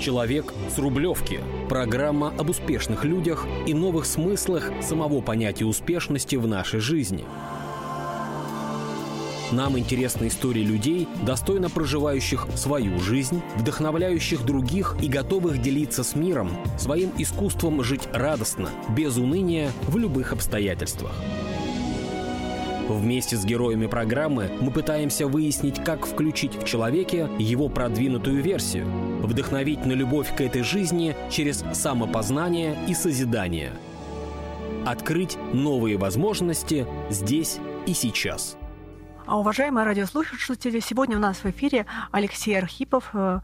Человек с Рублевки. Программа об успешных людях и новых смыслах самого понятия успешности в нашей жизни. Нам интересны истории людей, достойно проживающих свою жизнь, вдохновляющих других и готовых делиться с миром своим искусством жить радостно, без уныния, в любых обстоятельствах. Вместе с героями программы мы пытаемся выяснить, как включить в человеке его продвинутую версию, вдохновить на любовь к этой жизни через самопознание и созидание. Открыть новые возможности здесь и сейчас. А уважаемые радиослушатели, сегодня у нас в эфире Алексей Архипов, э,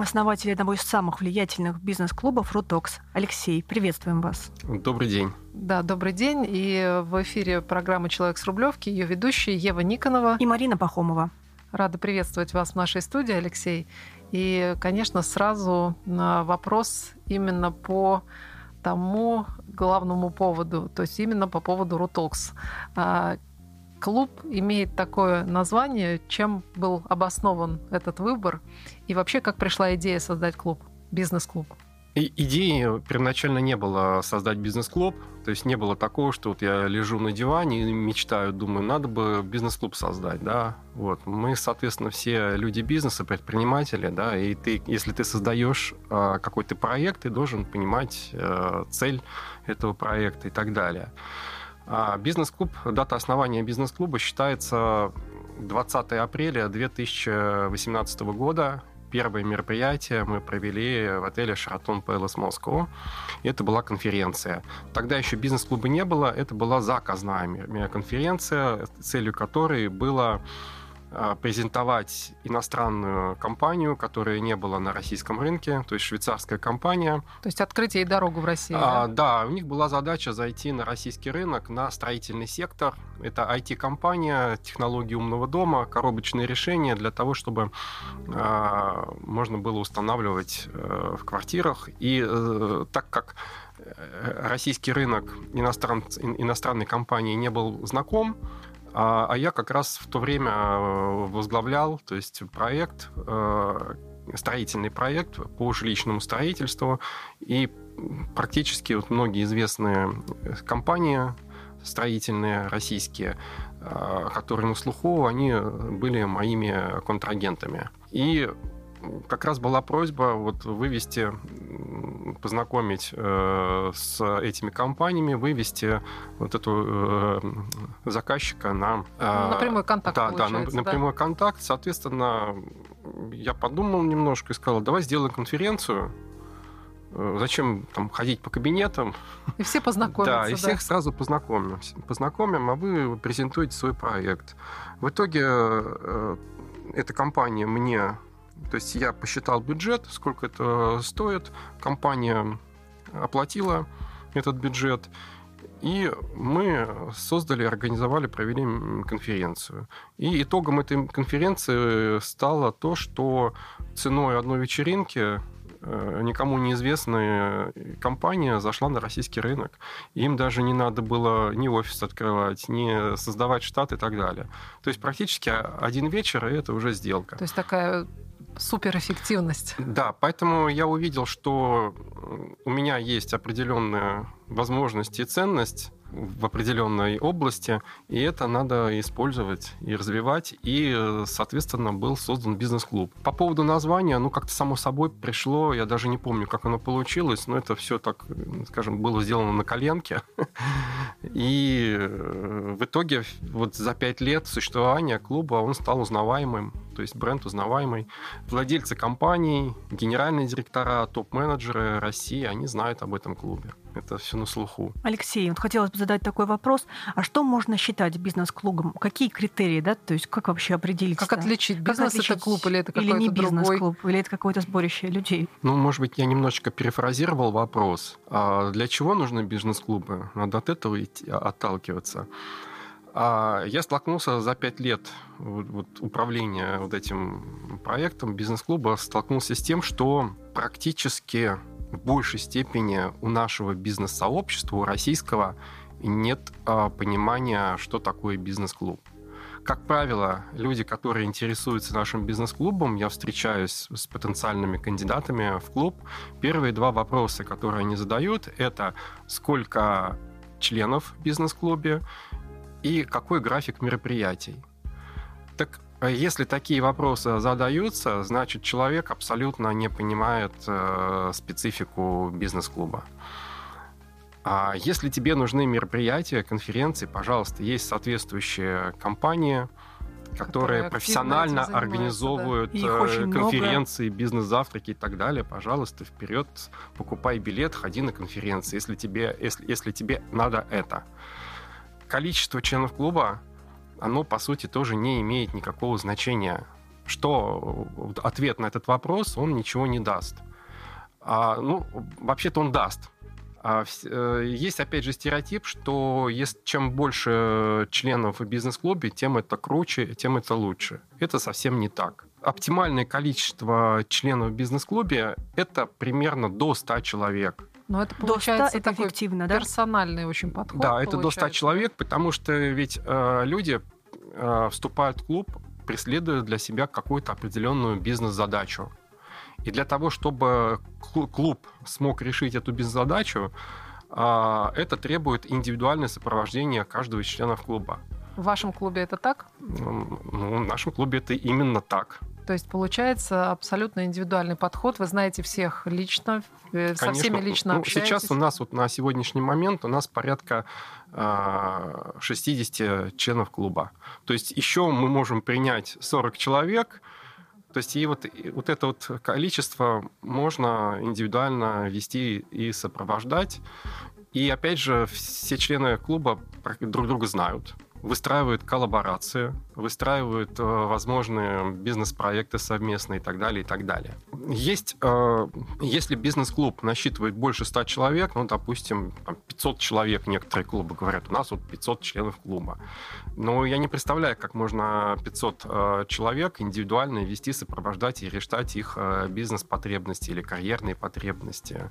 основатель одного из самых влиятельных бизнес-клубов «Рутокс». Алексей, приветствуем вас. Добрый день. Да, добрый день. И в эфире программы «Человек с Рублевки» ее ведущие Ева Никонова и Марина Пахомова. Рада приветствовать вас в нашей студии, Алексей. И, конечно, сразу на вопрос именно по тому главному поводу, то есть именно по поводу Рутокс. А, клуб имеет такое название, чем был обоснован этот выбор, и вообще как пришла идея создать клуб, бизнес-клуб? И идеи первоначально не было создать бизнес-клуб, то есть не было такого, что вот я лежу на диване и мечтаю, думаю, надо бы бизнес-клуб создать, да, вот. Мы, соответственно, все люди бизнеса, предприниматели, да, и ты, если ты создаешь э, какой-то проект, ты должен понимать э, цель этого проекта и так далее. А бизнес-клуб, дата основания бизнес-клуба считается 20 апреля 2018 года. Первое мероприятие мы провели в отеле «Шаратон Пэлас Москва». Это была конференция. Тогда еще бизнес-клуба не было, это была заказная конференция, целью которой было презентовать иностранную компанию, которая не была на российском рынке, то есть швейцарская компания. То есть открытие и дорогу в Россию, а, да? Да, у них была задача зайти на российский рынок, на строительный сектор. Это IT-компания, технологии умного дома, коробочные решения для того, чтобы а, можно было устанавливать а, в квартирах. И а, так как э, российский рынок иностран, иностранной компании не был знаком, а, а я как раз в то время э, возглавлял, то есть проект, э, строительный проект по жилищному строительству, и практически вот многие известные компании строительные российские, э, которые на слуху, они были моими контрагентами. И как раз была просьба вот вывести, познакомить э, с этими компаниями, вывести вот эту э, заказчика на... Э, на прямой контакт, Да, да, на, на прямой контакт. Соответственно, я подумал немножко и сказал, давай сделаем конференцию, э, Зачем там ходить по кабинетам? И все познакомятся. Да, и всех да. сразу познакомим. Познакомим, а вы презентуете свой проект. В итоге э, эта компания мне то есть я посчитал бюджет, сколько это стоит, компания оплатила этот бюджет, и мы создали, организовали, провели конференцию. И итогом этой конференции стало то, что ценой одной вечеринки Э, никому неизвестная компания зашла на российский рынок. Им даже не надо было ни офис открывать, ни создавать штат и так далее. То есть практически один вечер, и это уже сделка. То есть такая суперэффективность. Да, поэтому я увидел, что у меня есть определенная возможность и ценность в определенной области, и это надо использовать и развивать, и, соответственно, был создан бизнес-клуб. По поводу названия, ну, как-то само собой пришло, я даже не помню, как оно получилось, но это все так, скажем, было сделано на коленке. И э, в итоге вот за пять лет существования клуба он стал узнаваемым, то есть бренд узнаваемый. Владельцы компаний, генеральные директора, топ-менеджеры России, они знают об этом клубе. Это все на слуху. Алексей, вот хотелось бы задать такой вопрос. А что можно считать бизнес-клубом? Какие критерии, да? То есть как вообще определить? Как отличить? Бизнес как отличить? это клуб или это какой-то Или не бизнес-клуб? Или это какое-то сборище людей? Ну, может быть, я немножечко перефразировал вопрос. А для чего нужны бизнес-клубы? Надо от этого идти, отталкиваться. А я столкнулся за пять лет вот, вот, управления вот этим проектом бизнес-клуба, столкнулся с тем, что практически в большей степени у нашего бизнес-сообщества, у российского, нет а, понимания, что такое бизнес-клуб. Как правило, люди, которые интересуются нашим бизнес-клубом, я встречаюсь с потенциальными кандидатами в клуб. Первые два вопроса, которые они задают, это сколько членов в бизнес-клубе и какой график мероприятий. Так а если такие вопросы задаются, значит человек абсолютно не понимает э, специфику бизнес-клуба. А если тебе нужны мероприятия, конференции, пожалуйста, есть соответствующие компании, которые, которые профессионально организовывают да. Э, конференции, бизнес-завтраки и так далее. Пожалуйста, вперед, покупай билет, ходи на конференции, если тебе, если, если тебе надо это. Количество членов клуба оно, по сути, тоже не имеет никакого значения. Что ответ на этот вопрос, он ничего не даст. А, ну, вообще-то он даст. А, э, есть, опять же, стереотип, что есть, чем больше членов в бизнес-клубе, тем это круче, тем это лучше. Это совсем не так. Оптимальное количество членов в бизнес-клубе – это примерно до 100 человек. Но это получается это такой эффективно, да? персональный очень подход. Да, это получается. до 100 человек, потому что ведь э, люди э, вступают в клуб, преследуя для себя какую-то определенную бизнес-задачу. И для того, чтобы клуб смог решить эту бизнес-задачу, э, это требует индивидуальное сопровождение каждого из членов клуба. В вашем клубе это так? Ну, в нашем клубе это именно так. То есть получается абсолютно индивидуальный подход. Вы знаете всех лично, э, Конечно. со всеми лично ну, общаетесь. Сейчас у нас вот на сегодняшний момент у нас порядка 60 а, членов клуба. То есть еще мы можем принять 40 человек. То есть и вот, и вот это вот количество можно индивидуально вести и сопровождать. И опять же, все члены клуба друг друга знают выстраивают коллаборации, выстраивают э, возможные бизнес-проекты совместные и так далее, и так далее. Есть, э, если бизнес-клуб насчитывает больше 100 человек, ну, допустим, 500 человек, некоторые клубы говорят, у нас вот 500 членов клуба. Но я не представляю, как можно 500 э, человек индивидуально вести, сопровождать и решать их э, бизнес-потребности или карьерные потребности,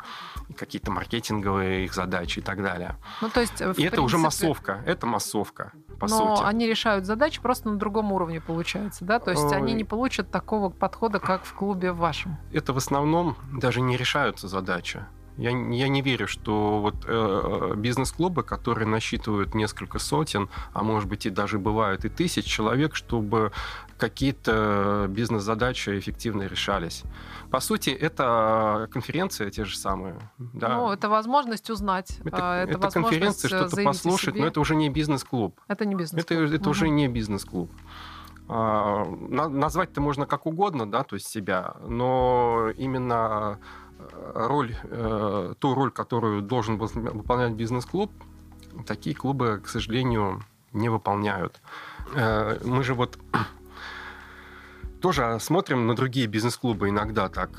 какие-то маркетинговые их задачи и так далее. Ну, то есть, и принципе... это уже массовка, это массовка по Но сути. они решают задачи просто на другом уровне, получается, да? То есть они не получат такого подхода, как в клубе вашем. Это в основном даже не решаются задачи. Я, я не верю, что вот э, бизнес-клубы, которые насчитывают несколько сотен, а может быть и даже бывают и тысяч человек, чтобы какие-то бизнес-задачи эффективно решались. По сути, это конференции те же самые. Да. Ну, это возможность узнать. Это, а, это, это конференция, что-то послушать, но это уже не бизнес-клуб. Это не бизнес-клуб. Это, это угу. уже не бизнес-клуб. А, назвать-то можно как угодно, да, то есть себя, но именно роль, э, ту роль, которую должен выполнять бизнес-клуб, такие клубы, к сожалению, не выполняют. Э, мы же вот тоже смотрим на другие бизнес-клубы иногда так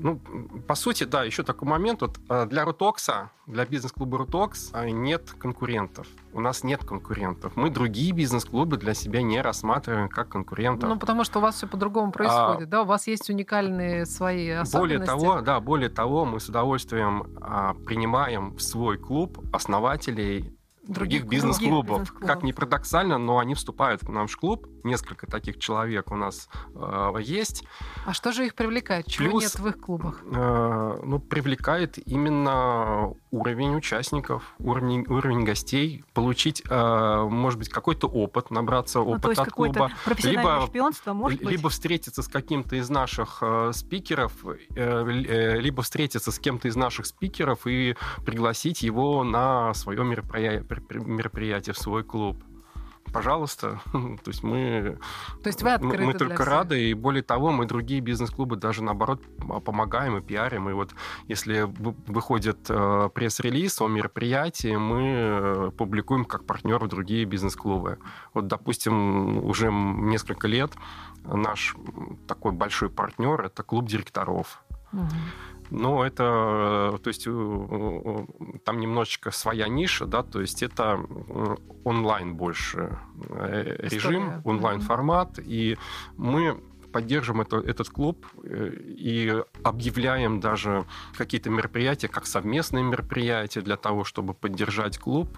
ну, по сути, да, еще такой момент. Вот а, для Рутокса, для бизнес-клуба Рутокс а, нет конкурентов. У нас нет конкурентов. Мы другие бизнес-клубы для себя не рассматриваем как конкурентов. Ну, потому что у вас все по-другому происходит, а, да? У вас есть уникальные свои особенности. Более того, да, более того, мы с удовольствием а, принимаем в свой клуб основателей других, бизнес-клубов. бизнес Как ни парадоксально, но они вступают к нам в клуб. Несколько таких человек у нас э, есть. А что же их привлекает? Чего Плюс, нет в их клубах? Э, ну, привлекает именно уровень участников, уровень, уровень гостей, получить, э, может быть, какой-то опыт, набраться ну, опыта от клуба. Либо, шпионство, может либо быть? встретиться с каким-то из наших э, спикеров, э, э, либо встретиться с кем-то из наших спикеров и пригласить его на свое мероприятие мероприятие в свой клуб пожалуйста. То есть мы, То есть вы открыты мы, только рады, и более того, мы другие бизнес-клубы даже наоборот помогаем и пиарим. И вот если выходит э, пресс-релиз о мероприятии, мы э, публикуем как партнеры другие бизнес-клубы. Вот, допустим, уже несколько лет наш такой большой партнер это клуб директоров. Угу. Но это, э, то есть, там немножечко своя ниша, да, то есть это онлайн больше э, режим, онлайн-формат, и мы поддерживаем это, этот клуб э, и объявляем даже какие-то мероприятия как совместные мероприятия для того, чтобы поддержать клуб.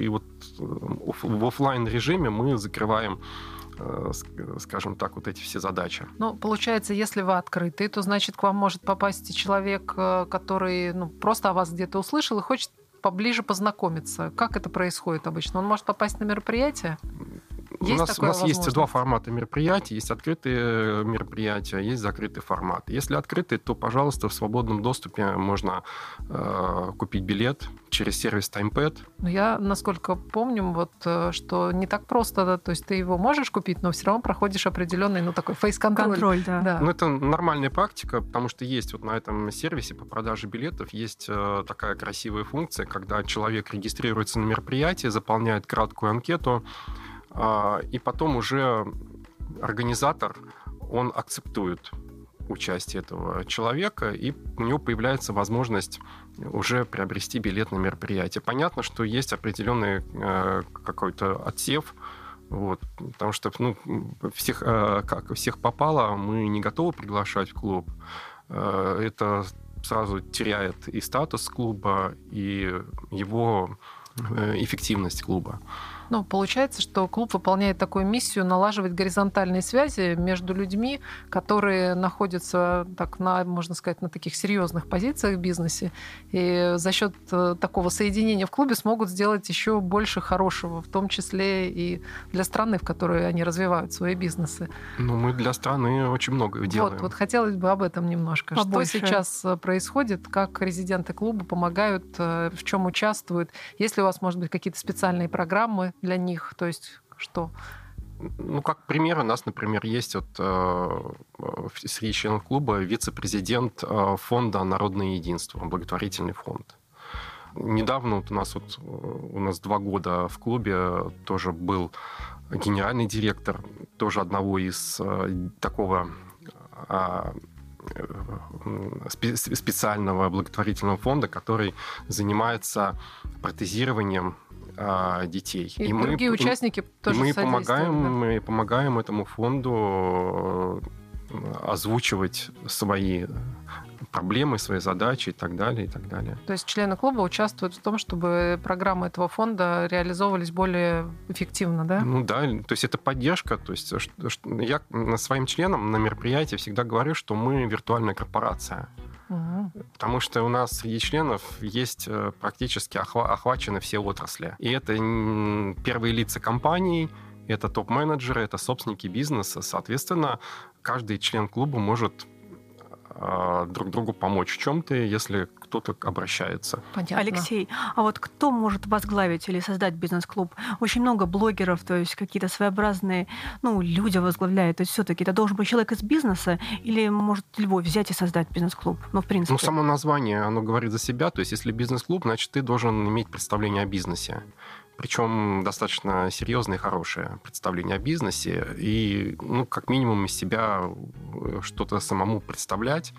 И вот в офлайн режиме мы закрываем скажем так, вот эти все задачи. Ну, получается, если вы открыты, то значит к вам может попасть человек, который ну, просто о вас где-то услышал и хочет поближе познакомиться. Как это происходит обычно? Он может попасть на мероприятие? Есть у нас, у нас есть два формата мероприятий. Есть открытые мероприятия, есть закрытый формат. Если открытый, то, пожалуйста, в свободном доступе можно э, купить билет через сервис TimePad. Но я, насколько помню, вот, э, что не так просто, да, то есть ты его можешь купить, но все равно проходишь определенный, ну, такой фейс-контроль. Контроль, да. да. Ну, это нормальная практика, потому что есть вот на этом сервисе по продаже билетов есть э, такая красивая функция, когда человек регистрируется на мероприятие, заполняет краткую анкету, а, и потом уже организатор, он акцептует участие этого человека, и у него появляется возможность уже приобрести билет на мероприятие. Понятно, что есть определенный э, какой-то отсев, вот, потому что ну, всех, э, как всех попало, мы не готовы приглашать в клуб. Э, это сразу теряет и статус клуба, и его эффективность клуба. Ну, получается, что клуб выполняет такую миссию налаживать горизонтальные связи между людьми, которые находятся, так, на, можно сказать, на таких серьезных позициях в бизнесе. И за счет э, такого соединения в клубе смогут сделать еще больше хорошего, в том числе и для страны, в которой они развивают свои бизнесы. Ну, мы для страны очень много делаем. Вот, вот хотелось бы об этом немножко. Побольше. Что сейчас э, происходит, как резиденты клуба помогают, э, в чем участвуют? Есть ли у вас, может быть, какие-то специальные программы для них? То есть что? Ну, как пример, у нас, например, есть вот, э, среди членов клуба вице-президент э, фонда «Народное единство», благотворительный фонд. Недавно вот у нас вот э, у нас два года в клубе тоже был генеральный директор тоже одного из э, такого э, специального благотворительного фонда, который занимается протезированием а, детей. И, и другие мы, участники тоже мы помогаем, да? мы помогаем этому фонду э, озвучивать свои проблемы, свои задачи и так далее, и так далее. То есть члены клуба участвуют в том, чтобы программы этого фонда реализовывались более эффективно, да? Ну да, то есть это поддержка. То есть я своим членам на мероприятии всегда говорю, что мы виртуальная корпорация. Потому что у нас среди членов есть э, практически охвачены все отрасли. И это первые лица компаний, это топ-менеджеры, это собственники бизнеса. Соответственно, каждый член клуба может друг другу помочь в чем-то, если кто-то обращается. Понятно. Алексей, а вот кто может возглавить или создать бизнес-клуб? Очень много блогеров, то есть какие-то своеобразные, ну, люди возглавляют. То есть все-таки это должен быть человек из бизнеса или может любой взять и создать бизнес-клуб? Ну, в принципе. Ну, само название, оно говорит за себя. То есть если бизнес-клуб, значит, ты должен иметь представление о бизнесе причем достаточно серьезное и хорошее представление о бизнесе, и, ну, как минимум из себя э, что-то самому представлять.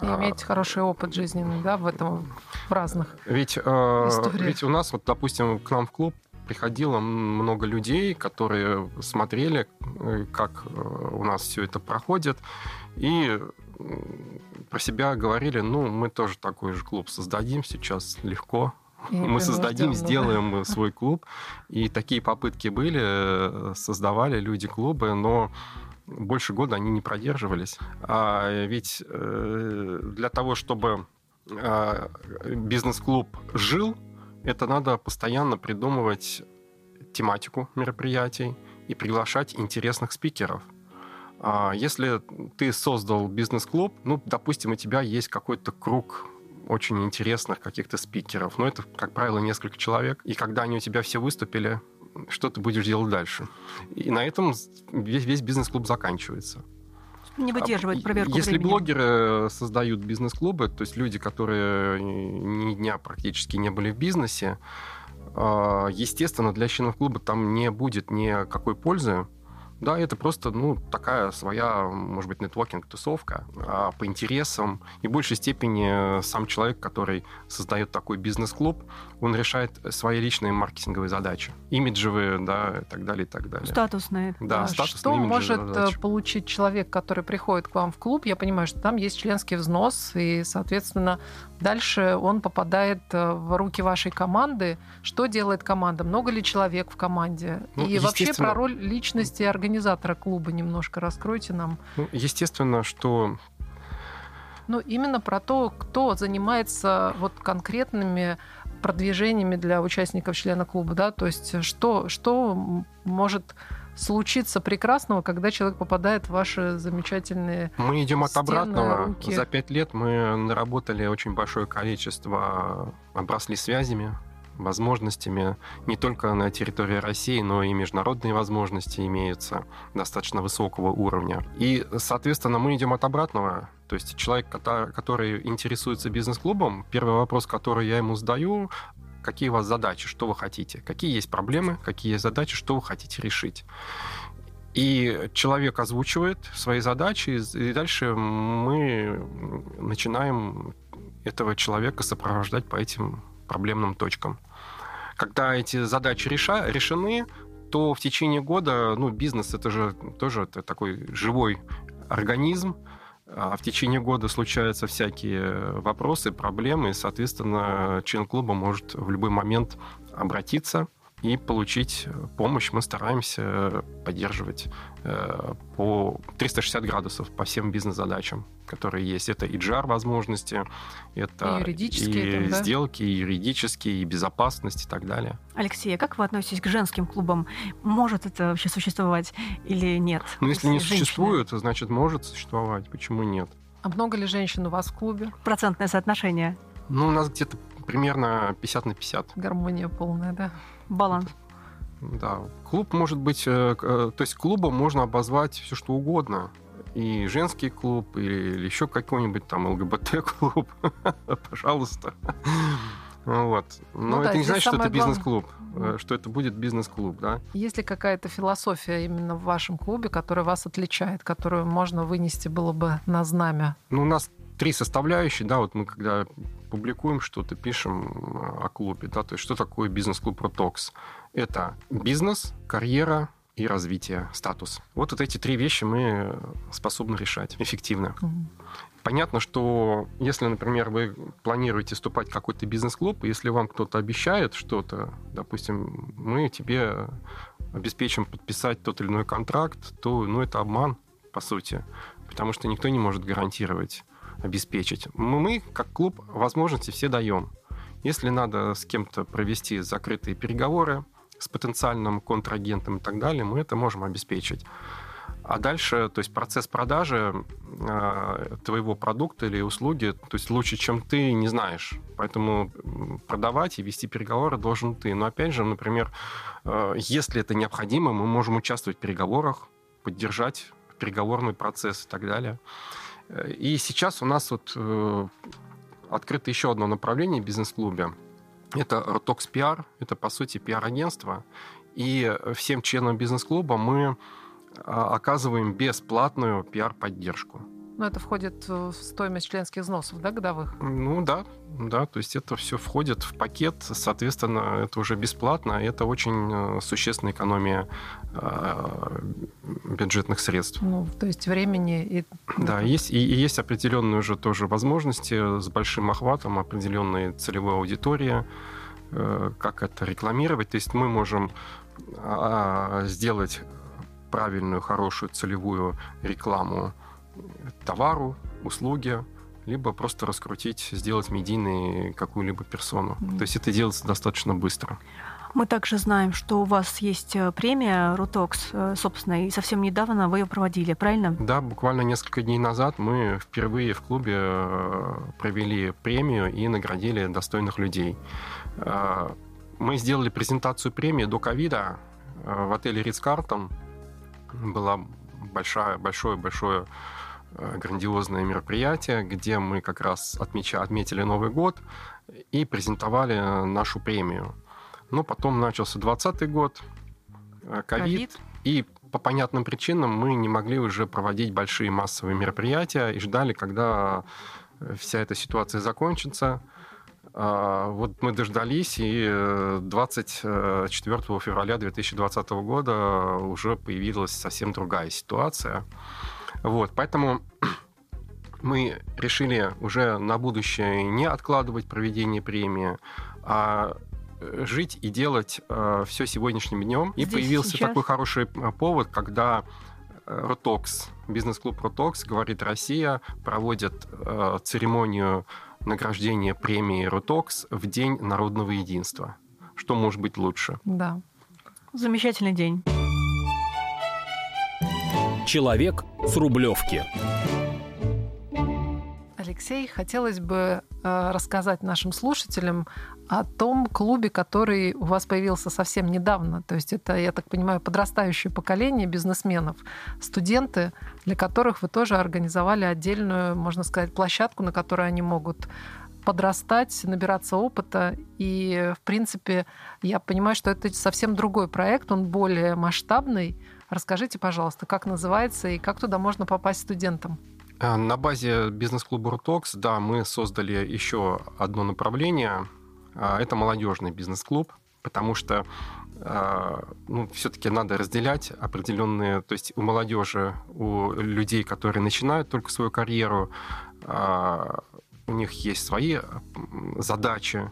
И иметь а, хороший опыт жизненный, да, в этом, в разных ведь, э, ведь у нас, вот, допустим, к нам в клуб приходило много людей, которые смотрели, э, как у нас все это проходит, и про себя говорили, ну, мы тоже такой же клуб создадим сейчас легко, мы создадим, ждем, сделаем да. свой клуб. И такие попытки были, э, создавали люди клубы, но больше года они не продерживались. А ведь э, для того, чтобы а, бизнес-клуб жил, это надо постоянно придумывать тематику мероприятий и приглашать интересных спикеров. А если ты создал бизнес-клуб, ну, допустим, у тебя есть какой-то круг очень интересных каких-то спикеров. Но это, как правило, несколько человек. И когда они у тебя все выступили, что ты будешь делать дальше? И на этом весь, весь бизнес-клуб заканчивается. Не выдерживает а, проверку Если временем. блогеры создают бизнес-клубы, то есть люди, которые ни дня практически не были в бизнесе, а, естественно, для членов клуба там не будет никакой пользы, да, это просто, ну, такая своя, может быть, нетворкинг-тусовка а по интересам. И в большей степени сам человек, который создает такой бизнес-клуб, он решает свои личные маркетинговые задачи. Имиджевые, да, и так далее, и так далее. Статусные. Да, а статусные Что может э, задачи. получить человек, который приходит к вам в клуб? Я понимаю, что там есть членский взнос, и, соответственно, дальше он попадает э, в руки вашей команды. Что делает команда? Много ли человек в команде? Ну, и вообще про роль личности организации организатора клуба немножко раскройте нам. Ну, естественно, что ну, именно про то, кто занимается вот конкретными продвижениями для участников члена клуба, да, то есть что, что может случиться прекрасного, когда человек попадает в ваши замечательные Мы идем от стены, обратного. руки. За пять лет мы наработали очень большое количество, обросли связями, возможностями не только на территории России, но и международные возможности имеются достаточно высокого уровня. И, соответственно, мы идем от обратного. То есть человек, который интересуется бизнес-клубом, первый вопрос, который я ему задаю, какие у вас задачи, что вы хотите, какие есть проблемы, какие есть задачи, что вы хотите решить. И человек озвучивает свои задачи, и дальше мы начинаем этого человека сопровождать по этим проблемным точкам. Когда эти задачи реша, решены, то в течение года, ну, бизнес это же тоже это такой живой организм, а в течение года случаются всякие вопросы, проблемы, и, соответственно, член клуба может в любой момент обратиться и получить помощь. Мы стараемся поддерживать э, по 360 градусов по всем бизнес-задачам, которые есть. Это и JAR возможности, это И юридические и там, да? сделки, и юридические, и безопасность и так далее. Алексей, а как вы относитесь к женским клубам? Может это вообще существовать или нет? Ну, если не женщины- существует, значит, может существовать. Почему нет? А много ли женщин у вас в клубе? Процентное соотношение, Ну, у нас где-то примерно 50 на 50. Гармония полная, да? баланс. Да, клуб может быть, э, э, то есть клубом можно обозвать все что угодно. И женский клуб, или, еще какой-нибудь там ЛГБТ-клуб, пожалуйста. Вот. Но Ну да, это не здесь значит, что это главное- бизнес-клуб, э, что это будет бизнес-клуб, да. Есть ли какая-то философия именно в вашем клубе, которая вас отличает, которую можно вынести было бы на знамя? Ну, у нас три составляющие, да, вот мы когда публикуем что-то, пишем э, о клубе, да, то есть что такое бизнес-клуб Протокс? Это бизнес, карьера и развитие, статус. Вот, вот эти три вещи мы способны решать эффективно. Мгм. Понятно, что если, например, вы планируете вступать в какой-то бизнес-клуб, если вам кто-то обещает что-то, допустим, мы тебе обеспечим подписать тот или иной контракт, то ну, это обман, по сути, потому что никто не может гарантировать, обеспечить. Мы, как клуб, возможности все даем. Если надо с кем-то провести закрытые переговоры с потенциальным контрагентом и так далее, мы это можем обеспечить. А дальше, то есть процесс продажи э, твоего продукта или услуги, то есть лучше, чем ты, не знаешь. Поэтому продавать и вести переговоры должен ты. Но опять же, например, э, если это необходимо, мы можем участвовать в переговорах, поддержать переговорный процесс и так далее. Э, И сейчас у нас вот э, открыто еще одно направление в бизнес-клубе. Это Rotox PR, это, по сути, пиар-агентство. И всем членам бизнес-клуба мы а, оказываем бесплатную пиар-поддержку. Ну, это входит в стоимость членских взносов, да, годовых? Ну да, да, то есть это все входит в пакет, соответственно, это уже бесплатно, и это очень э, существенная экономия э, бюджетных средств. Ну, то есть времени и... Да, есть, и, и есть определенные уже тоже возможности с большим охватом, определенной целевой аудитории, э, как это рекламировать. То есть мы можем а, сделать правильную, хорошую целевую рекламу товару, услуге, либо просто раскрутить, сделать медийной какую-либо персону. Мгм. То есть это делается достаточно быстро. Мы также знаем, что у вас есть э, премия Рутокс, э, собственно, и совсем недавно вы ее проводили, правильно? Да, буквально несколько дней назад мы впервые в клубе э, провели премию и наградили достойных людей. Мы сделали презентацию премии до ковида в отеле Ридс Картон. Была большая, большое, большое грандиозное мероприятие, где мы как раз отмеча, отметили Новый год и презентовали э, нашу премию. Но потом начался 2020 год, э, ковид, и по понятным причинам мы не могли уже проводить большие массовые мероприятия и ждали, когда э, вся эта ситуация закончится. А, Вот мы дождались, и э, 24 февраля 2020 года уже появилась совсем другая ситуация. Вот, поэтому мы решили уже на будущее не откладывать проведение премии, а э, жить и делать э, все сегодняшним днем. И Здесь, появился сейчас. такой хороший э, повод, когда э, Ротокс, бизнес-клуб Ротокс, говорит Россия, проводит э, церемонию награждения премии Ротокс в День народного единства. Что может быть лучше? Да. Замечательный день. Человек с Рублевки. Алексей, хотелось бы э, рассказать нашим слушателям о том клубе, который у вас появился совсем недавно. То есть это, я так понимаю, подрастающее поколение бизнесменов, студенты, для которых вы тоже организовали отдельную, можно сказать, площадку, на которой они могут подрастать, набираться опыта. И, в принципе, я понимаю, что это совсем другой проект, он более масштабный. Расскажите, пожалуйста, как называется и как туда можно попасть студентам? Э, На базе бизнес-клуба Рутокс, да, мы создали еще одно направление. А, Это молодежный бизнес-клуб, потому что а, ну, все-таки надо разделять определенные, то есть у молодежи, у людей, которые начинают только свою карьеру, у них есть свои задачи,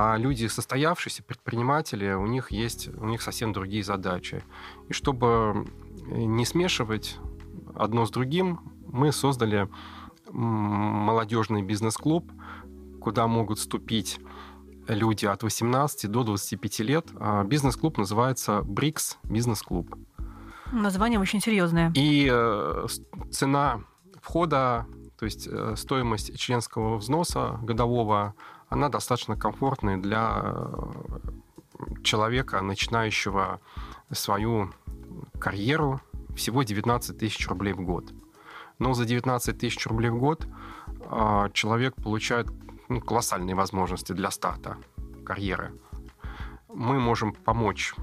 а люди, состоявшиеся предприниматели, у них есть, у них совсем другие задачи. И чтобы не смешивать одно с другим, мы создали молодежный бизнес-клуб, куда могут вступить люди от 18 до 25 лет. А Бизнес-клуб называется БРИКС бизнес-клуб. Название очень серьезное. И э, цена входа, то есть э, стоимость членского взноса годового, она достаточно комфортная для э, человека, начинающего свою карьеру, всего 19 тысяч рублей в год. Но за 19 тысяч рублей в год а, человек получает ну, колоссальные возможности для старта карьеры. Мы можем помочь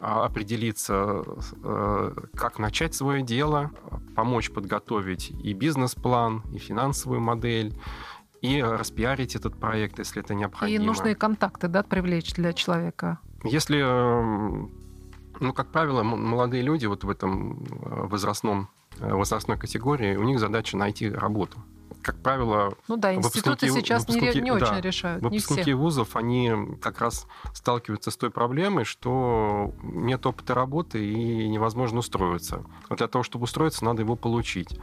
а, определиться, э, как начать свое дело, помочь подготовить и бизнес-план, и финансовую модель, и распиарить этот проект, если это И необходимо. нужные контакты, да, привлечь для человека. Если, э, ну, как правило, молодые люди вот в этом э, возрастном, э, возрастной категории, у них задача найти работу. Как правило, Ну да, институты сейчас не, выпускники- не очень да, решают, не выпускники все. вузов, они как раз сталкиваются с той проблемой, что нет опыта работы и невозможно устроиться. А для того, чтобы устроиться, надо его получить.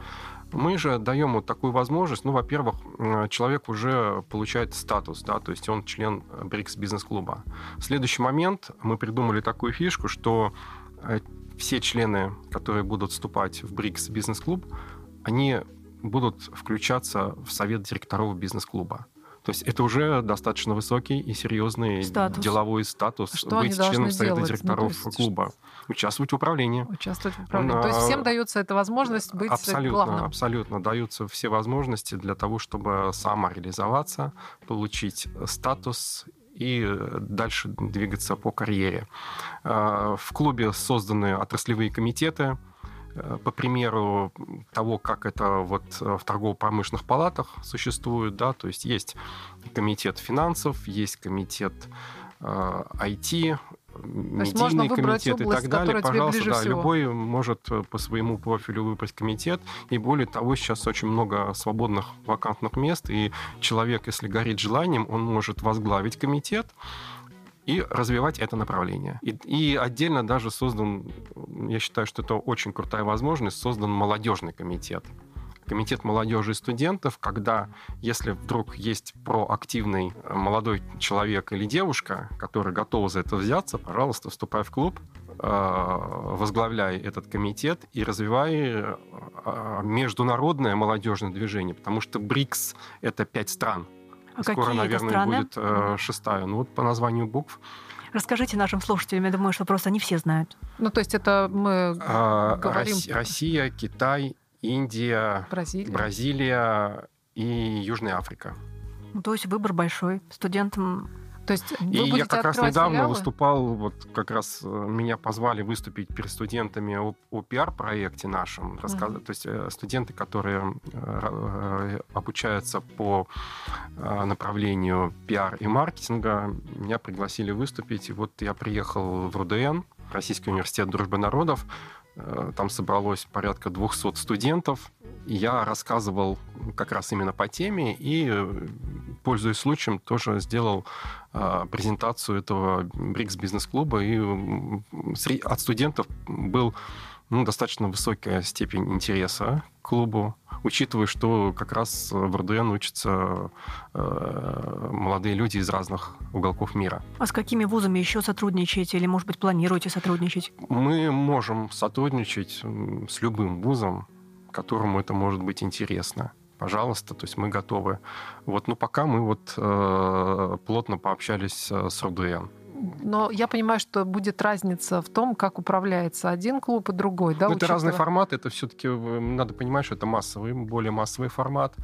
Мы же даем вот такую возможность. Ну, во-первых, человек уже получает статус, да, то есть он член э, БРИКС бизнес-клуба. Следующий момент мы придумали такую фишку, что э, все члены, которые будут вступать в БРИКС бизнес-клуб, они будут включаться в совет директоров бизнес-клуба. То есть это уже достаточно высокий и серьезный Статус. деловой статус Что быть членом совета делать? Ну, директоров то есть клуба, участвовать в управлении. Участвовать в управлении. То есть А, всем дается эта возможность быть абсолютно, главным. абсолютно даются все возможности для того, чтобы самореализоваться, получить статус и дальше двигаться по карьере. Э, В клубе созданы отраслевые комитеты, по примеру того, как это вот э, в торгово-промышленных палатах существует, да, то есть есть комитет финансов, есть комитет э, IT, медийный комитет и область, так далее. Пожалуйста, да, всего. любой может э, по своему профилю выбрать комитет. И более того, сейчас очень много свободных вакантных мест, и человек, если горит желанием, он может возглавить комитет и развивать это направление. И, и отдельно даже создан, я считаю, что это очень крутая возможность, создан молодежный комитет. Комитет молодежи и студентов, когда, если вдруг есть проактивный э, молодой человек или девушка, который готова за это взяться, пожалуйста, вступай в клуб, э, возглавляй этот комитет и развивай э, международное молодежное движение, потому что БРИКС — это пять стран. А Скоро, какие это наверное, страны? будет э, шестая. Ну вот по названию букв. Расскажите нашим слушателям, я думаю, что просто не все знают. Ну, то есть это мы А, говорим Рос- Россия, Китай, Индия, Бразилия. Бразилия и Южная Африка. Ну, то есть выбор большой. Студентам То есть вы И я как раз недавно филиалы? выступал, вот как раз э, меня позвали выступить перед студентами о, о пиар-проекте нашем. рассказать. То есть э, студенты, которые э, обучаются по направлению пиар и маркетинга, меня пригласили выступить. И вот я приехал в РУДН, Российский университет дружбы народов. Э, Там собралось порядка 200 студентов. я рассказывал как раз именно по теме и, э, пользуясь случаем, тоже сделал э, презентацию этого БРИКС бизнес-клуба, и от студентов был ну, достаточно высокая степень интереса к клубу, учитывая, что как раз в РДН учатся э, молодые люди из разных уголков мира. А с какими вузами еще сотрудничаете или, может быть, планируете сотрудничать? Мы можем сотрудничать с любым вузом, которому это может быть интересно пожалуйста, то есть мы готовы. Вот, ну пока мы вот э, плотно пообщались э, с РДН но я понимаю, что будет разница в том, как управляется один клуб и другой. Да, ну, это разный формат, это все-таки э, надо понимать, что это массовый, более массовый формат.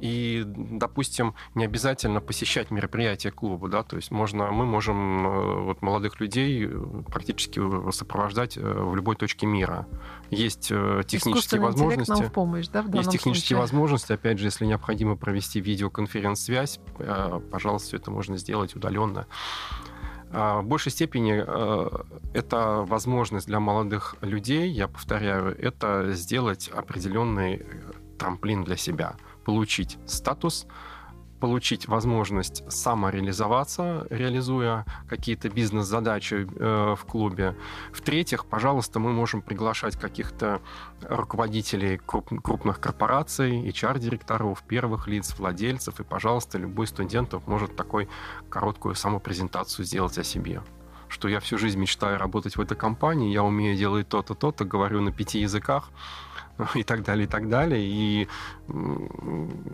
И, допустим, не обязательно посещать мероприятия клуба, да, то есть можно, мы можем э, вот, молодых людей э, практически сопровождать в любой точке мира. Есть технические возможности. Помощь, да, есть технические случае. возможности, опять же, если необходимо провести видеоконференц-связь, пожалуйста, все это можно сделать удаленно. А, в большей степени э, это возможность для молодых людей, я повторяю, это сделать определенный э, трамплин для себя, получить статус, получить возможность самореализоваться, реализуя какие-то бизнес-задачи э, в клубе. В-третьих, пожалуйста, мы можем приглашать каких-то руководителей круп, крупных корпораций, HR-директоров, первых лиц, владельцев, и, пожалуйста, любой студент может такой короткую самопрезентацию сделать о себе. Что я всю жизнь мечтаю работать в этой компании, я умею делать то-то, то-то, говорю на пяти языках, и так далее, и так далее. И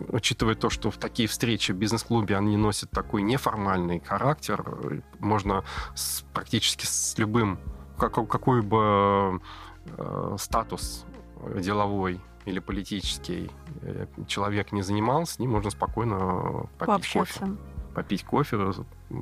учитывая то, что в такие встречи в бизнес-клубе они носят такой неформальный характер, можно с, практически с любым, как, какой бы э, статус деловой или политический э, человек не занимался, с ним можно спокойно попить Пообщаться. кофе. Попить кофе,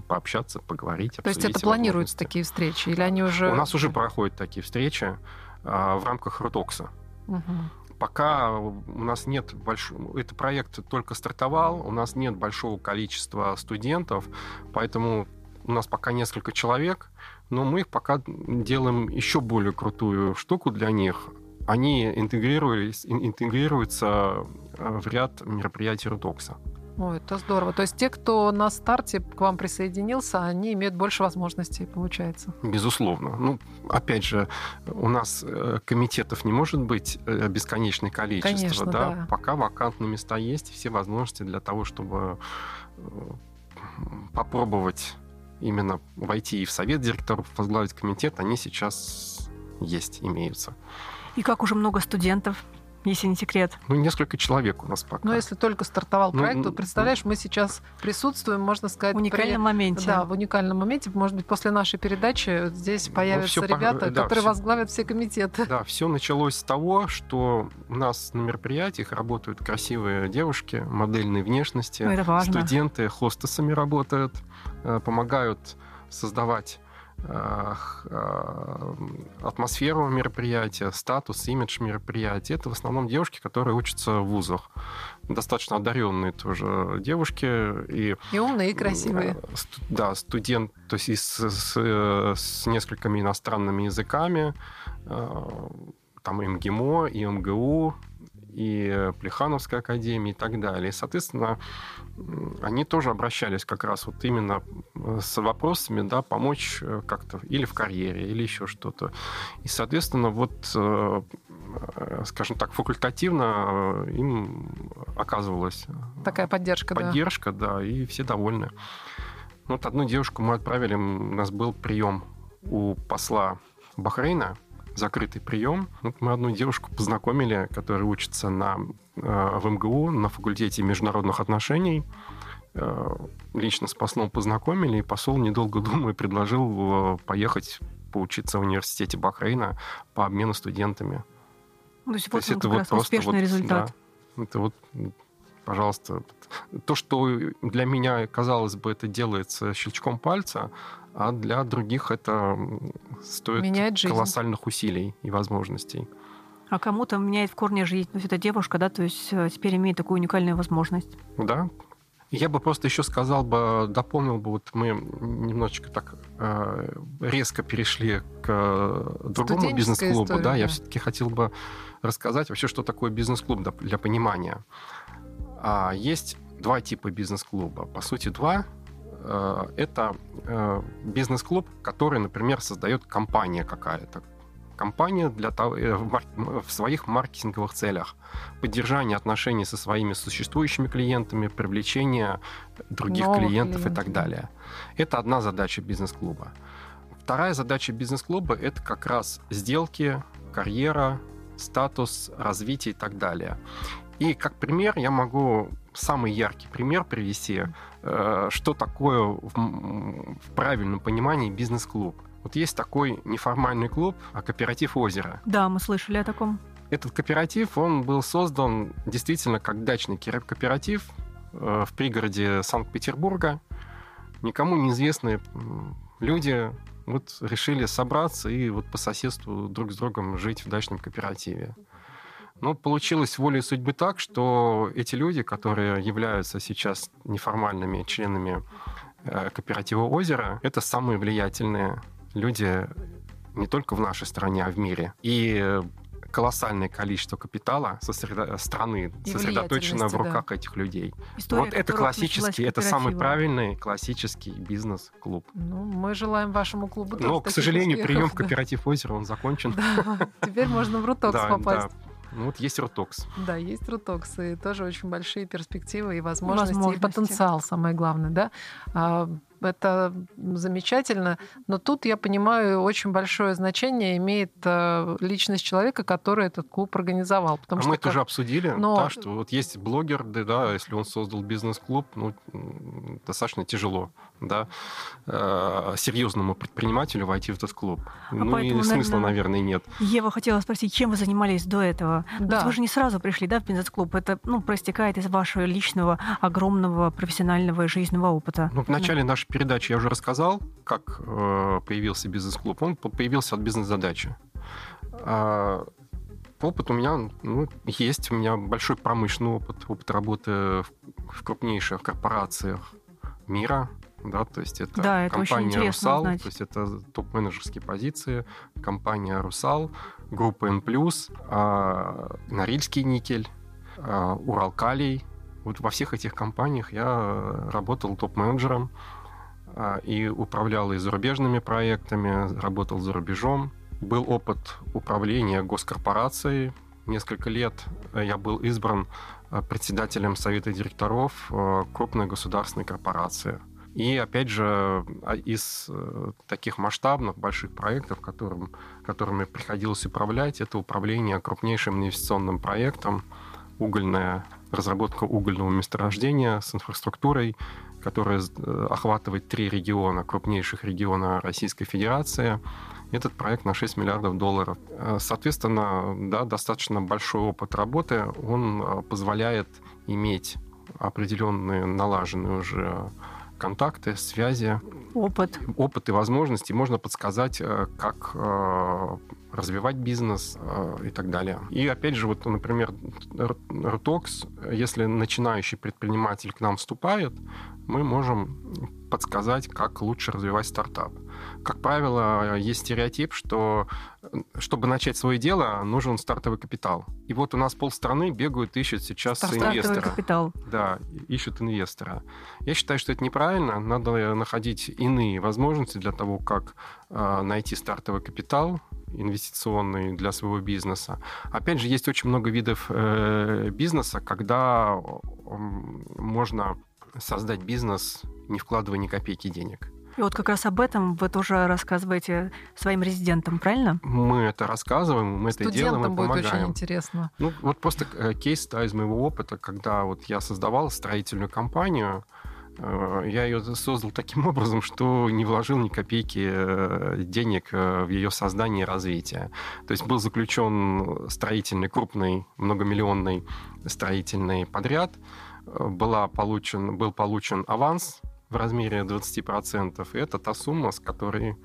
пообщаться, поговорить. То есть это планируются такие встречи? Или они уже... У нас уже проходят такие встречи а, в рамках Рутокса. Угу. Пока у нас нет большого... Этот проект только стартовал, у нас нет большого количества студентов, поэтому у нас пока несколько человек, но мы их пока делаем еще более крутую штуку для них. Они интегрируются в ряд мероприятий Рутокса. Ой, это здорово. То есть те, кто на старте к вам присоединился, они имеют больше возможностей, получается. Безусловно. Ну, опять же, у нас э, комитетов не может быть э, бесконечное количество. Конечно, да? да. Пока вакантные места есть, все возможности для того, чтобы э, попробовать именно войти и в совет директоров, возглавить комитет, они сейчас есть, имеются. И как уже много студентов если не секрет? Ну, несколько человек у нас пока. Но если только стартовал ну, проект, ну, то, представляешь, мы сейчас присутствуем, можно сказать... В уникальном при... моменте. Да, в уникальном моменте. Может быть, после нашей передачи здесь ну, появятся ну, ребята, по... да, которые все... возглавят все комитеты. Да, все началось с того, что у нас на мероприятиях работают красивые девушки модельной внешности. Ну, это важно. Студенты хостесами работают, э, помогают создавать атмосферу мероприятия, статус, имидж мероприятия. Это в основном девушки, которые учатся в вузах. Достаточно одаренные тоже девушки. И, и умные, и красивые. Э, да, студент, то есть с, с, с несколькими иностранными языками. Э, там и МГИМО, и МГУ, и Плехановская академия и так далее. И, соответственно, они тоже обращались как раз вот именно э, с вопросами, да, помочь э, как-то или в карьере, или еще что-то. И, соответственно, вот, э, скажем так, факультативно им оказывалась такая поддержка, поддержка, да, да и все довольны. Вот одну девушку мы отправили, у нас был прием у посла Бахрейна, закрытый прием. Вот мы одну девушку познакомили, которая учится на, э, в МГУ на факультете международных отношений. Э, лично с послом познакомили, и посол, недолго думая, предложил э, поехать поучиться в университете Бахрейна по обмену студентами. То есть, то вот есть это вот просто успешный вот, результат. Да, это вот пожалуйста. То, что для меня, казалось бы, это делается щелчком пальца, а для других это стоит Меняет колоссальных усилий и возможностей. А кому-то меняет в корне жизнь. То есть эта девушка, да, то есть э, теперь имеет такую уникальную возможность. Да, Я бы просто еще сказал бы, дополнил бы, вот мы немножечко так э, резко перешли к другому бизнес-клубу, история, да, да, я все-таки хотел бы рассказать вообще, что такое бизнес-клуб для, для понимания. А, есть два типа бизнес-клуба, по сути два. Э, это э, бизнес-клуб, который, например, создает компания какая-то, компания для того, э, в своих маркетинговых целях. Поддержание отношений со своими существующими клиентами, привлечение других Новых клиентов клиентов. и так далее. Это одна задача бизнес-клуба. Вторая задача бизнес-клуба – это как раз сделки, карьера, статус, развитие и так далее. И как пример я могу самый яркий пример привести, э, что такое в правильном понимании бизнес-клуб. Вот есть такой неформальный клуб, а кооператив «Озеро». Да, мы слышали о таком. Этот кооператив, он был создан действительно как дачный кооператив э, в пригороде Санкт-Петербурга. Никому неизвестные люди вот решили собраться и вот по соседству друг с другом жить в дачном кооперативе. Но получилось волей судьбы так, что эти люди, которые являются сейчас неформальными членами э, кооператива «Озеро», это самые влиятельные люди не только в нашей стране, а в мире. И колоссальное количество капитала сосредо... страны и сосредоточено в руках да. этих людей. История, вот это классический, это самый правильный классический бизнес-клуб. Ну, мы желаем вашему клубу Но, к сожалению, успехов, прием в кооператив озера, он закончен. Да, теперь можно в Рутокс попасть. Ну, вот есть Рутокс. Да, есть Рутокс, и тоже очень большие перспективы и возможности, возможности. и потенциал, самое главное, да. Это замечательно, но тут, я понимаю, очень большое значение имеет э, личность человека, который этот клуб организовал. Потому а что мы это уже обсудили, но... да, что вот есть блогер, да, да, если он создал бизнес-клуб, ну, достаточно тяжело, да, э, серьезному предпринимателю войти в этот клуб. А ну поэтому, и смысла, наверное, наверное, нет. Ева хотела спросить, чем вы занимались до этого? Да. вы же не сразу пришли, да, в бизнес-клуб. Это, ну, проистекает из вашего личного, огромного профессионального и жизненного опыта. Ну, в начале да. нашей передаче я уже рассказал, как э, появился бизнес-клуб. Он появился от бизнес-задачи. А, опыт у меня ну, есть. У меня большой промышленный опыт, опыт работы в, в крупнейших корпорациях мира. Да, то есть это, да, это компания «Русал», то есть это топ-менеджерские позиции, компания «Русал», группа «Н+», а, Норильский никель, а, Уралкалий. Вот во всех этих компаниях я работал топ-менеджером. А, и управлял и зарубежными проектами, работал за рубежом. Был опыт управления госкорпорацией. Несколько лет я был избран а, председателем совета директоров а, крупной государственной корпорации. И опять же, из э, таких масштабных больших проектов, которым, которыми приходилось управлять, это управление крупнейшим инвестиционным проектом, угольная разработка угольного месторождения с инфраструктурой, которая э, охватывает три региона, крупнейших региона Российской Федерации. Этот проект на 6 миллиардов долларов. Э, соответственно, да, достаточно большой опыт работы. Он э, позволяет иметь определенные налаженные уже контакты, связи, опыт, опыт и возможности. Можно подсказать, как развивать бизнес и так далее. И опять же, вот, например, Рутокс, если начинающий предприниматель к нам вступает, мы можем подсказать, как лучше развивать стартап. Как правило, есть стереотип, что чтобы начать свое дело, нужен стартовый капитал. И вот у нас полстраны бегают, ищут сейчас стартовый инвестора. капитал. Да, ищут инвестора. Я считаю, что это неправильно. Надо находить иные возможности для того, как э, найти стартовый капитал, инвестиционный для своего бизнеса. Опять же, есть очень много видов э, бизнеса, когда можно создать бизнес, не вкладывая ни копейки денег. И вот как раз об этом вы тоже рассказываете своим резидентам, правильно? Мы это рассказываем, мы Студентам это делаем, мы будет помогаем. очень интересно. Ну, вот просто э, кейс да, из моего опыта, когда вот я создавал строительную компанию, э, я ее создал таким образом, что не вложил ни копейки э, денег в ее создание и развитие. То есть был заключен строительный, крупный, многомиллионный строительный подряд – была получен, был получен аванс в размере 20%. И это та сумма, с которой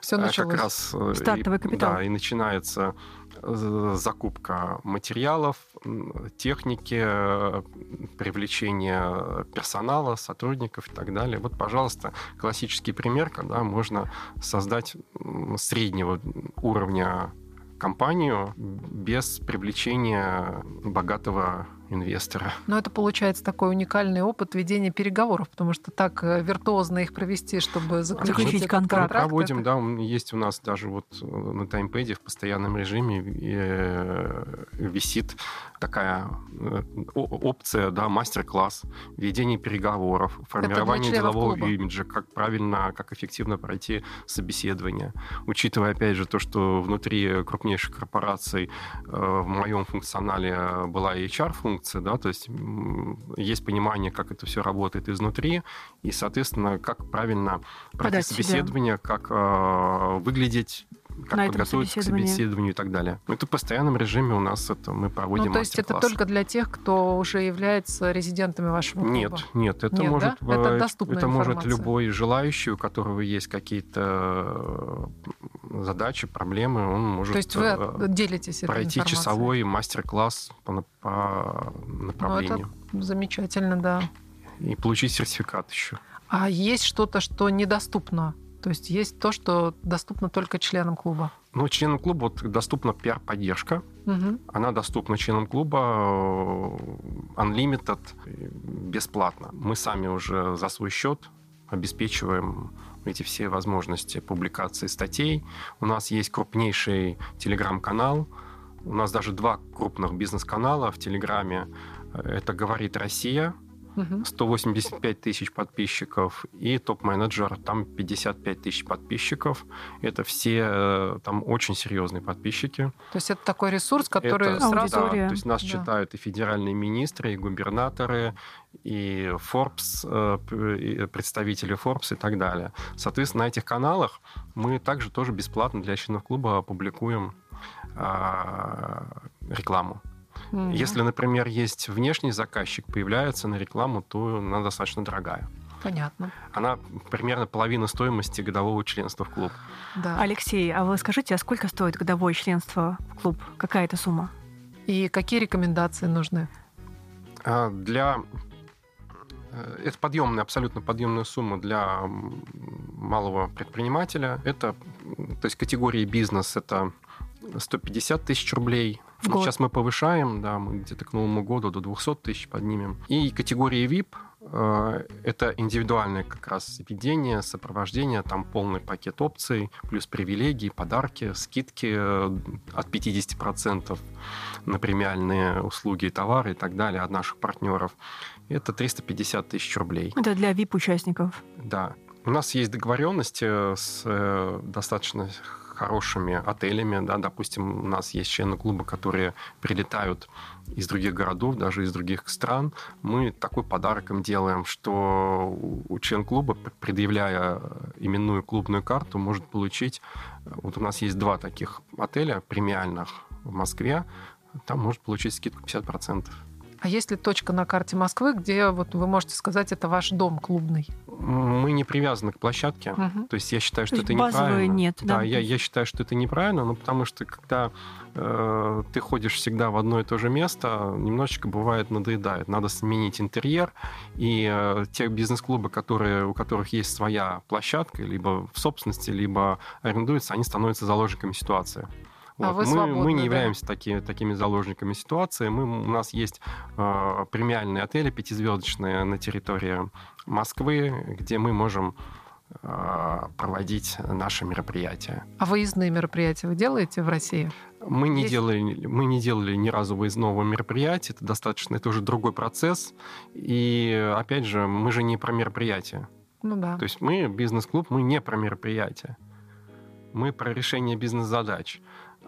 Все началось. Как раз э, Стартовый и, капитал. Да, и начинается э, закупка материалов, техники, э, привлечение персонала, сотрудников и так далее. Вот, пожалуйста, классический пример, когда можно создать среднего уровня компанию без привлечения богатого инвестора. Но это получается такой уникальный опыт ведения переговоров, потому что так э, виртуозно их провести, чтобы заключить, контракт. контракт. Проводим, это- да, есть у нас даже вот э, на таймпеде в постоянном режиме э, висит такая э, опция, да, мастер-класс, ведение переговоров, формирование делового клуба. имиджа, как правильно, как эффективно пройти собеседование. Учитывая, опять же, то, что внутри крупнейших корпораций э, в моем функционале была HR-функция, да, то есть есть понимание, как это все работает изнутри, и, соответственно, как правильно пройти Подать себя. собеседование, как э, выглядеть, как На подготовиться к собеседованию и так далее. Это в постоянном режиме у нас это мы проводим Ну, есть это только для тех, кто уже является резидентами вашего клуба? Нет, нет, это Нет, может, да? Это доступная это может любой желающий, у которого есть какие-то задачи, проблемы, он может То есть вы э, делитесь пройти часовой мастер-класс по, по направлению Замечательно, да. и получить сертификат еще. А есть что-то, что недоступно? То есть есть то, что доступно только членам клуба? Ну, членам клуба вот доступна пиар-поддержка. Мгм. Она доступна членам клуба э, Unlimited э, бесплатно. Мы сами уже за свой счет обеспечиваем эти все возможности публикации статей. У нас есть крупнейший телеграм-канал. У нас даже два крупных бизнес-канала в Телеграме. Это «Говорит Россия», Мгм. 185 тысяч подписчиков, и топ-менеджер, там 55 тысяч подписчиков. Это все э, там очень серьезные подписчики. То есть это такой ресурс, который Это- сразу... Да, то есть нас Да. читают и федеральные министры, и губернаторы, и Forbes, э, представители Forbes и так далее. Соответственно, на этих каналах мы также тоже бесплатно для членов клуба публикуем а, рекламу. Мгм. Если, например, есть внешний заказчик, появляется на рекламу, то она достаточно дорогая. Понятно. Она примерно половина стоимости годового членства в клуб. Да. Алексей, а вы скажите, а сколько стоит годовое членство в клуб? Какая это сумма? И какие рекомендации нужны? А Для э, это подъемная, абсолютно подъемная сумма для малого предпринимателя. Это, то есть категории бизнес это 150 тысяч рублей. В год. Сейчас мы повышаем, да, мы где-то к Новому году до 200 тысяч поднимем. И категории VIP э, это индивидуальное как раз ведение, сопровождение, там полный пакет опций, плюс привилегии, подарки, скидки э, от 50% на премиальные услуги и товары и так далее от наших партнеров. Это 350 тысяч рублей. Это для VIP-участников. Да. У нас есть договоренности с э, достаточно хорошими отелями, да, допустим, у нас есть члены клуба, которые прилетают из других городов, даже из других стран, мы такой подарок им делаем, что у член клуба, предъявляя именную клубную карту, может получить, вот у нас есть два таких отеля премиальных в Москве, там может получить скидку 50%. А есть ли точка на карте Москвы, где вот вы можете сказать, это ваш дом клубный? Мы не привязаны к площадке, Мгм. То есть я считаю, что То это неправильно. нет, да? Да, я, я считаю, что это неправильно, ну, потому что когда э, ты ходишь всегда в одно и то же место, немножечко бывает надоедает. Надо сменить интерьер, и э, те бизнес-клубы, которые, у которых есть своя площадка, либо в собственности, либо арендуются, они становятся заложниками ситуации. А вы мы, свободны, мы не да? являемся таки- такими заложниками ситуации. Мы, у нас есть э, премиальные отели пятизвездочные на территории Москвы, где мы можем э, проводить наши мероприятия. А выездные мероприятия вы делаете в России? Мы не, Есть- делали, мы не делали ни разу выездного мероприятия, это достаточно, это уже другой процесс. И опять же, мы же не про мероприятие. Ну да. То есть мы, бизнес-клуб, мы не про мероприятие. Мы про решение бизнес-задач.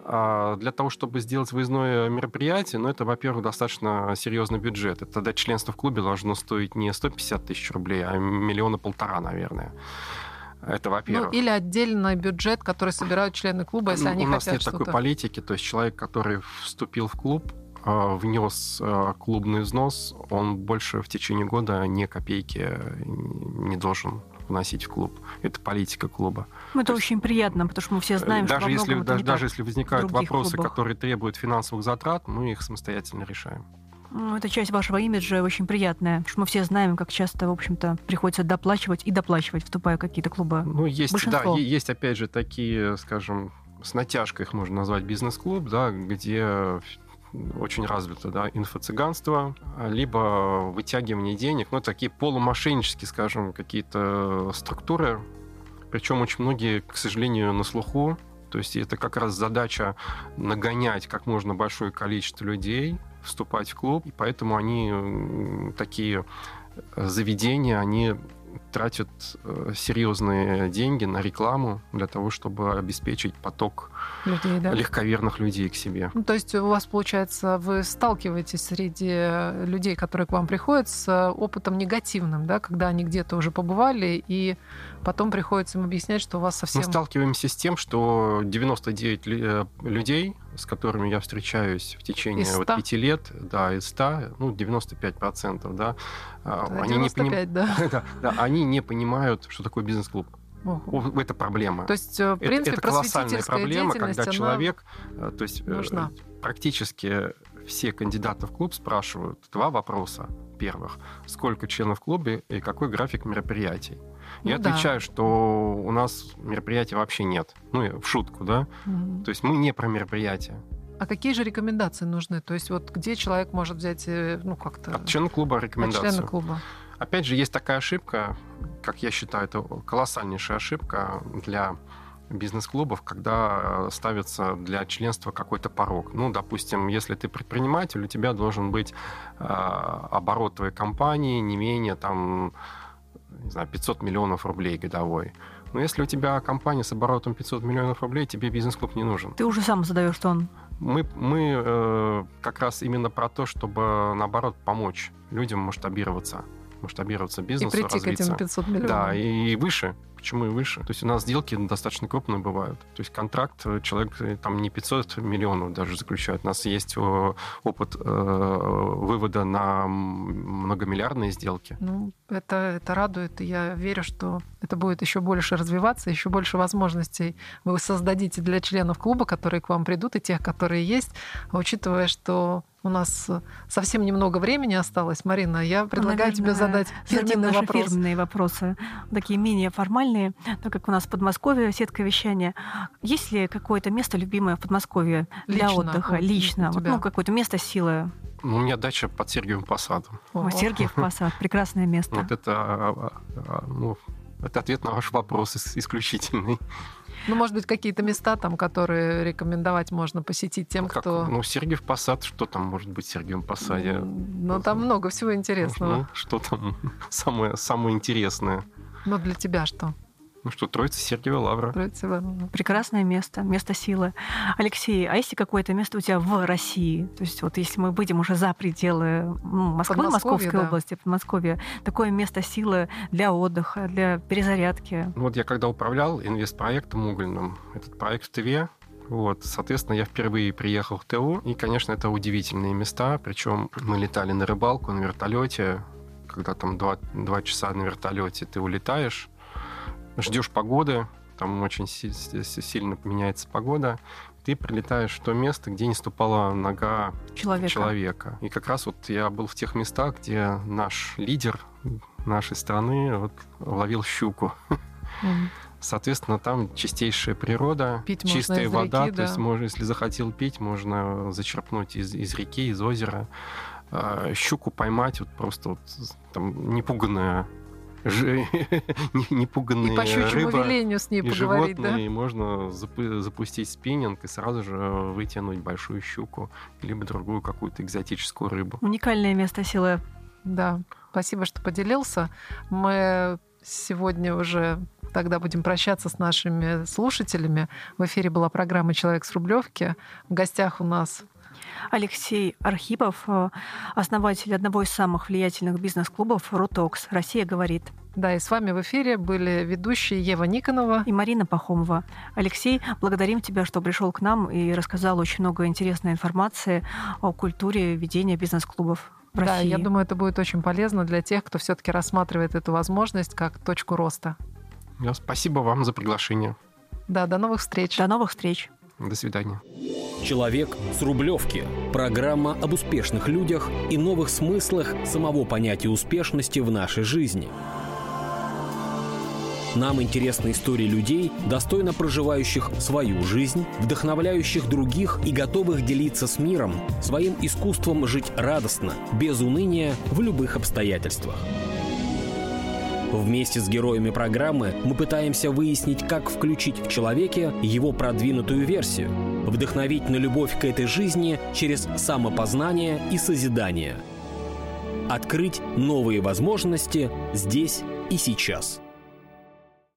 А для того, чтобы сделать выездное мероприятие, ну, это, во-первых, достаточно серьезный бюджет. Это тогда членство в клубе должно стоить не 150 тысяч рублей, а миллиона полтора, наверное. Это Ну, во-первых. или отдельный бюджет, который собирают члены клуба, если Ну, они У нас хотят нет такой политики, то есть человек, который вступил в клуб, э, внес э, клубный взнос, он больше в течение года ни копейки не должен вносить в клуб. Это политика клуба. Ну, это То очень есть, приятно, потому что мы все знаем, даже что если, даже, даже если возникают вопросы, клубах. которые требуют финансовых затрат, мы их самостоятельно решаем. Ну, это часть вашего имиджа очень приятная, что мы все знаем, как часто, в общем-то, приходится доплачивать и доплачивать, вступая в какие-то клубы. Ну, есть, Большинство. да, есть, опять же, такие, скажем, с натяжкой их можно назвать бизнес-клуб, да, где очень развито, да, инфо-цыганство, либо вытягивание денег, ну, такие полумошеннические, скажем, какие-то структуры, причем очень многие, к сожалению, на слуху, то есть это как раз задача нагонять как можно большое количество людей, вступать в клуб, и поэтому они такие заведения, они тратят э, серьезные деньги на рекламу для того, чтобы обеспечить поток людей, да? легковерных людей к себе. Ну, то есть у вас, получается, вы сталкиваетесь среди людей, которые к вам приходят, с опытом негативным, да, когда они где-то уже побывали, и потом приходится им объяснять, что у вас совсем... Мы сталкиваемся с тем, что 99 э, людей, с которыми я встречаюсь в течение вот пяти лет, да, из 100, ну, 95%, да, да они, 95, не поним... да. да, да, они не понимают, что такое бизнес-клуб. Ого. Это проблема. То есть, э, в принципе, это, это колоссальная проблема, когда человек, э, то есть нужна. практически все кандидаты в клуб спрашивают два вопроса. Первых, сколько членов в клубе и какой график мероприятий. Ну, Я да. отвечаю, что у нас мероприятий вообще нет. Ну, в шутку, да? Угу. То есть мы не про мероприятия. А какие же рекомендации нужны? То есть вот где человек может взять, э, ну, как-то... От члена клуба рекомендацию. От члена клуба. Опять же, есть такая ошибка, как я считаю, это колоссальнейшая ошибка для бизнес-клубов, когда ставится для членства какой-то порог. Ну, допустим, если ты предприниматель, у тебя должен быть э, оборот твоей компании не менее там не знаю, 500 миллионов рублей годовой. Но если у тебя компания с оборотом 500 миллионов рублей, тебе бизнес-клуб не нужен. Ты уже сам задаешь тон. Мы, мы э, как раз именно про то, чтобы, наоборот, помочь людям масштабироваться масштабироваться бизнесу, И прийти развиться. к этим 500 миллионов. Да, и выше. Почему и выше? То есть у нас сделки достаточно крупные бывают. То есть контракт э, человек э, там не 500 миллионов даже заключает. У нас есть опыт э, вывода на многомиллиардные сделки. Ну, это, это радует. И я верю, что это будет еще больше развиваться, еще больше возможностей вы создадите для членов клуба, которые к вам придут, и тех, которые есть, учитывая, что у нас совсем немного времени осталось. Марина, я предлагаю Наверное, тебе задать фирменный наши вопрос. фирменные вопросы, такие менее формальные, так как у нас в Подмосковье сетка вещания. Есть ли какое-то место любимое в Подмосковье для Лично, отдыха? Вот, Лично. Вот, ну, какое-то место силы. Ну, у меня дача под Сергиевым Посадом. О, Сергиев Посад, прекрасное место. Вот это, а, а, а, ну, это ответ на ваш вопрос исключительный. Ну, может быть, какие-то места там, которые рекомендовать можно посетить тем, как, кто... Ну, Сергиев Посад, что там может быть в Сергиевом Посаде? Ну, там много всего интересного. Ну, что там самое, самое интересное? Ну, для тебя что? Ну что, Троица Сергиева Лавра. Троица Лавра. Прекрасное место, место силы. Алексей, а есть какое-то место у тебя в России? То есть вот если мы выйдем уже за пределы ну, Москвы, Московской да. области, Подмосковья, такое место силы для отдыха, для перезарядки? Ну, вот я когда управлял инвестпроектом угольным, этот проект в Тве, вот, соответственно, я впервые приехал в ТУ, и, конечно, это удивительные места, причем мы летали на рыбалку на вертолете, когда там два, два часа на вертолете ты улетаешь, ждешь погоды, там очень сильно меняется погода, ты прилетаешь в то место, где не ступала нога человека. человека. И как раз вот я был в тех местах, где наш лидер нашей страны вот ловил щуку. Mm. Соответственно, там чистейшая природа, пить чистая вода. Реки, то есть, можно, если захотел пить, можно зачерпнуть из, из реки, из озера. А, щуку поймать, вот просто вот там непуганная непуганные и по рыба, велению с ней и поговорить, животные, да? и можно запустить спиннинг и сразу же вытянуть большую щуку, либо другую какую-то экзотическую рыбу. Уникальное место силы. Да, спасибо, что поделился. Мы сегодня уже тогда будем прощаться с нашими слушателями. В эфире была программа «Человек с Рублевки». В гостях у нас Алексей Архипов, э, основатель одного из самых влиятельных бизнес-клубов «Рутокс». Россия говорит. Да, и с вами в эфире были ведущие Ева Никонова и Марина Пахомова. Алексей, благодарим тебя, что пришел к нам и рассказал очень много интересной информации о культуре ведения бизнес-клубов. В да, России. я думаю, это будет очень полезно для тех, кто все-таки рассматривает эту возможность как точку роста. Спасибо вам за приглашение. Да, до новых встреч. До новых встреч. До свидания. Человек с Рублевки. Программа об успешных людях и новых смыслах самого понятия успешности в нашей жизни. Нам интересны истории людей, достойно проживающих свою жизнь, вдохновляющих других и готовых делиться с миром своим искусством жить радостно, без уныния в любых обстоятельствах. Вместе с героями программы мы пытаемся выяснить, как включить в человеке его продвинутую версию, вдохновить на любовь к этой жизни через самопознание и созидание. Открыть новые возможности здесь и сейчас.